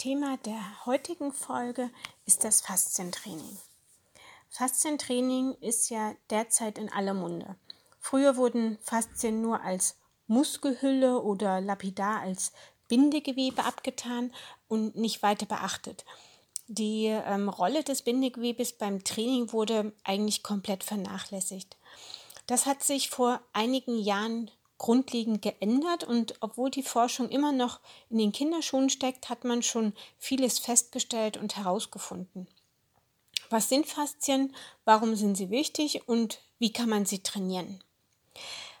Thema der heutigen Folge ist das Faszientraining. Faszientraining ist ja derzeit in aller Munde. Früher wurden Faszien nur als Muskelhülle oder lapidar als Bindegewebe abgetan und nicht weiter beachtet. Die ähm, Rolle des Bindegewebes beim Training wurde eigentlich komplett vernachlässigt. Das hat sich vor einigen Jahren grundlegend geändert und obwohl die Forschung immer noch in den Kinderschuhen steckt, hat man schon vieles festgestellt und herausgefunden. Was sind Faszien, warum sind sie wichtig und wie kann man sie trainieren?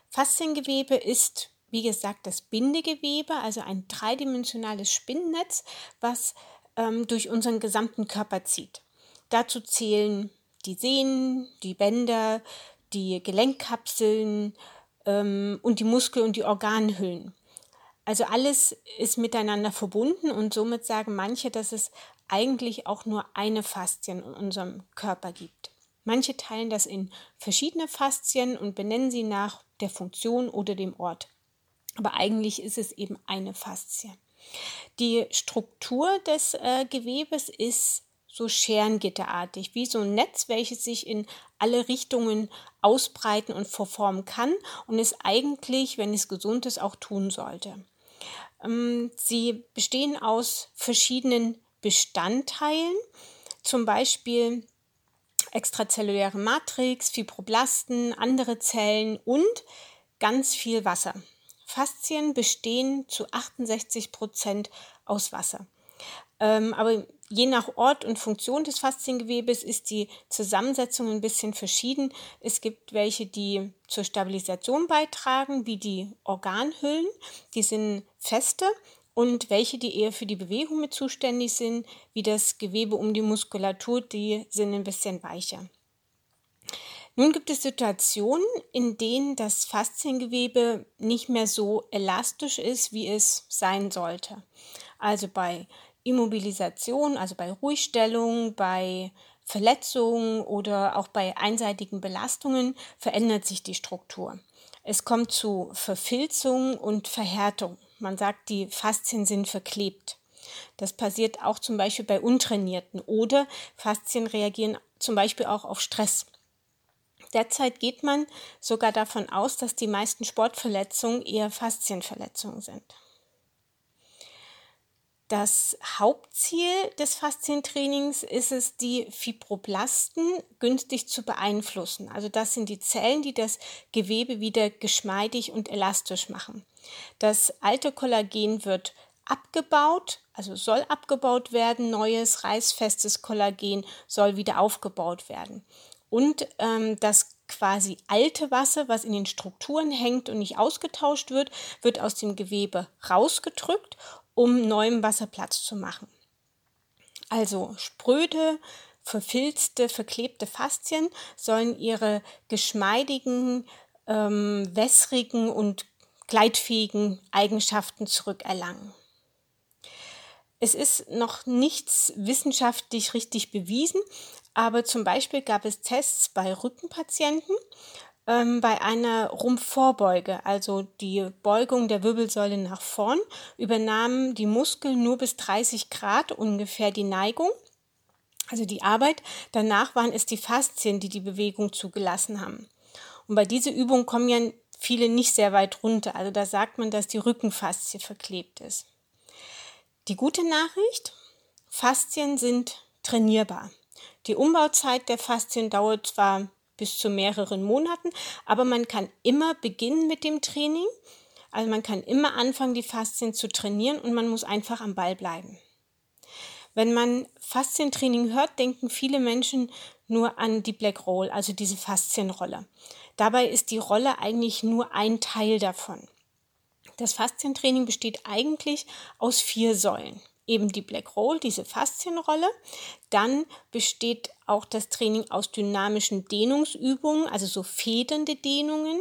Fasziengewebe ist, wie gesagt, das Bindegewebe, also ein dreidimensionales Spinnnetz, was ähm, durch unseren gesamten Körper zieht. Dazu zählen die Sehnen, die Bänder, die Gelenkkapseln, ähm, und die Muskel- und die Organhüllen. Also alles ist miteinander verbunden und somit sagen manche, dass es eigentlich auch nur eine Faszien in unserem Körper gibt. Manche teilen das in verschiedene Faszien und benennen sie nach der Funktion oder dem Ort. Aber eigentlich ist es eben eine Faszie. Die Struktur des äh, Gewebes ist so Scherengitterartig, wie so ein Netz, welches sich in alle Richtungen ausbreiten und verformen kann und es eigentlich, wenn es gesund ist, auch tun sollte. Ähm, sie bestehen aus verschiedenen Bestandteilen, zum Beispiel extrazelluläre Matrix, Fibroblasten, andere Zellen und ganz viel Wasser. Faszien bestehen zu 68 Prozent aus Wasser. Ähm, aber je nach Ort und Funktion des Fasziengewebes ist die Zusammensetzung ein bisschen verschieden. Es gibt welche, die zur Stabilisation beitragen, wie die Organhüllen, die sind feste und welche, die eher für die Bewegung mit zuständig sind, wie das Gewebe um die Muskulatur, die sind ein bisschen weicher. Nun gibt es Situationen, in denen das Fasziengewebe nicht mehr so elastisch ist, wie es sein sollte. Also bei Immobilisation, also bei Ruhigstellung, bei Verletzungen oder auch bei einseitigen Belastungen verändert sich die Struktur. Es kommt zu Verfilzung und Verhärtung. Man sagt, die Faszien sind verklebt. Das passiert auch zum Beispiel bei Untrainierten oder Faszien reagieren zum Beispiel auch auf Stress. Derzeit geht man sogar davon aus, dass die meisten Sportverletzungen eher Faszienverletzungen sind. Das Hauptziel des Faszientrainings ist es, die Fibroblasten günstig zu beeinflussen. Also das sind die Zellen, die das Gewebe wieder geschmeidig und elastisch machen. Das alte Kollagen wird abgebaut, also soll abgebaut werden, neues reißfestes Kollagen soll wieder aufgebaut werden. Und ähm, das quasi alte Wasser, was in den Strukturen hängt und nicht ausgetauscht wird, wird aus dem Gewebe rausgedrückt um neuem Wasser Platz zu machen. Also spröde, verfilzte, verklebte Faszien sollen ihre geschmeidigen, ähm, wässrigen und gleitfähigen Eigenschaften zurückerlangen. Es ist noch nichts wissenschaftlich richtig bewiesen, aber zum Beispiel gab es Tests bei Rückenpatienten, ähm, bei einer Rumpfvorbeuge, also die Beugung der Wirbelsäule nach vorn, übernahmen die Muskeln nur bis 30 Grad ungefähr die Neigung, also die Arbeit. Danach waren es die Faszien, die die Bewegung zugelassen haben. Und bei dieser Übung kommen ja viele nicht sehr weit runter. Also da sagt man, dass die Rückenfaszie verklebt ist. Die gute Nachricht, Faszien sind trainierbar. Die Umbauzeit der Faszien dauert zwar bis zu mehreren Monaten. Aber man kann immer beginnen mit dem Training. Also man kann immer anfangen, die Faszien zu trainieren und man muss einfach am Ball bleiben. Wenn man Faszientraining hört, denken viele Menschen nur an die Black Roll, also diese Faszienrolle. Dabei ist die Rolle eigentlich nur ein Teil davon. Das Faszientraining besteht eigentlich aus vier Säulen eben die Black Roll, diese Faszienrolle. Dann besteht auch das Training aus dynamischen Dehnungsübungen, also so federnde Dehnungen.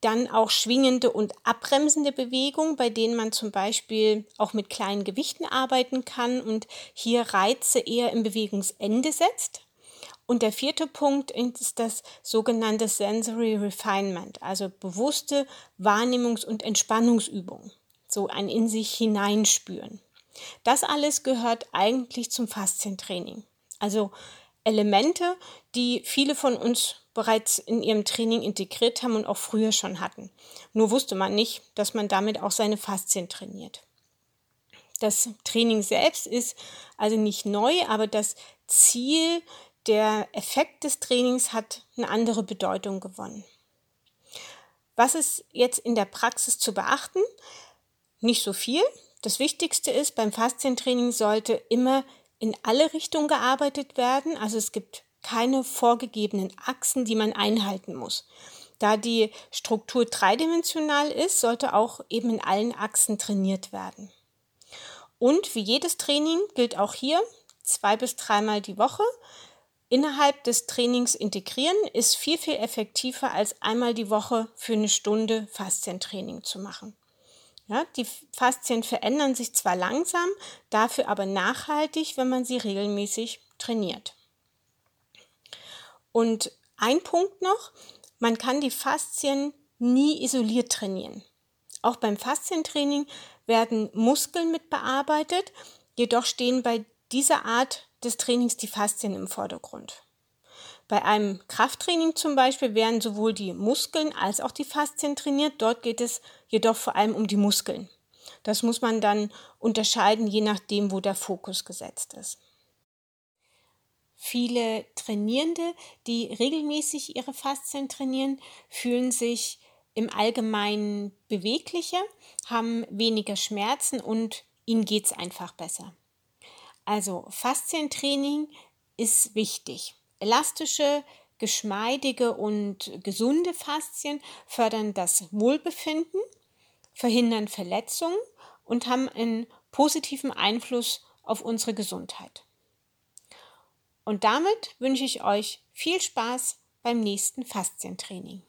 Dann auch schwingende und abbremsende Bewegungen, bei denen man zum Beispiel auch mit kleinen Gewichten arbeiten kann und hier Reize eher im Bewegungsende setzt. Und der vierte Punkt ist das sogenannte Sensory Refinement, also bewusste Wahrnehmungs- und Entspannungsübungen so ein in sich hineinspüren. Das alles gehört eigentlich zum Faszientraining. Also Elemente, die viele von uns bereits in ihrem Training integriert haben und auch früher schon hatten. Nur wusste man nicht, dass man damit auch seine Faszien trainiert. Das Training selbst ist also nicht neu, aber das Ziel, der Effekt des Trainings hat eine andere Bedeutung gewonnen. Was ist jetzt in der Praxis zu beachten? Nicht so viel. Das Wichtigste ist, beim Faszientraining sollte immer in alle Richtungen gearbeitet werden. Also es gibt keine vorgegebenen Achsen, die man einhalten muss. Da die Struktur dreidimensional ist, sollte auch eben in allen Achsen trainiert werden. Und wie jedes Training gilt auch hier zwei bis dreimal die Woche. Innerhalb des Trainings integrieren ist viel, viel effektiver als einmal die Woche für eine Stunde Faszientraining zu machen. Ja, die Faszien verändern sich zwar langsam, dafür aber nachhaltig, wenn man sie regelmäßig trainiert. Und ein Punkt noch, man kann die Faszien nie isoliert trainieren. Auch beim Faszientraining werden Muskeln mit bearbeitet, jedoch stehen bei dieser Art des Trainings die Faszien im Vordergrund. Bei einem Krafttraining zum Beispiel werden sowohl die Muskeln als auch die Faszien trainiert. Dort geht es jedoch vor allem um die Muskeln. Das muss man dann unterscheiden, je nachdem, wo der Fokus gesetzt ist. Viele Trainierende, die regelmäßig ihre Faszien trainieren, fühlen sich im Allgemeinen beweglicher, haben weniger Schmerzen und ihnen geht es einfach besser. Also Faszientraining ist wichtig. Elastische, geschmeidige und gesunde Faszien fördern das Wohlbefinden, verhindern Verletzungen und haben einen positiven Einfluss auf unsere Gesundheit. Und damit wünsche ich euch viel Spaß beim nächsten Faszientraining.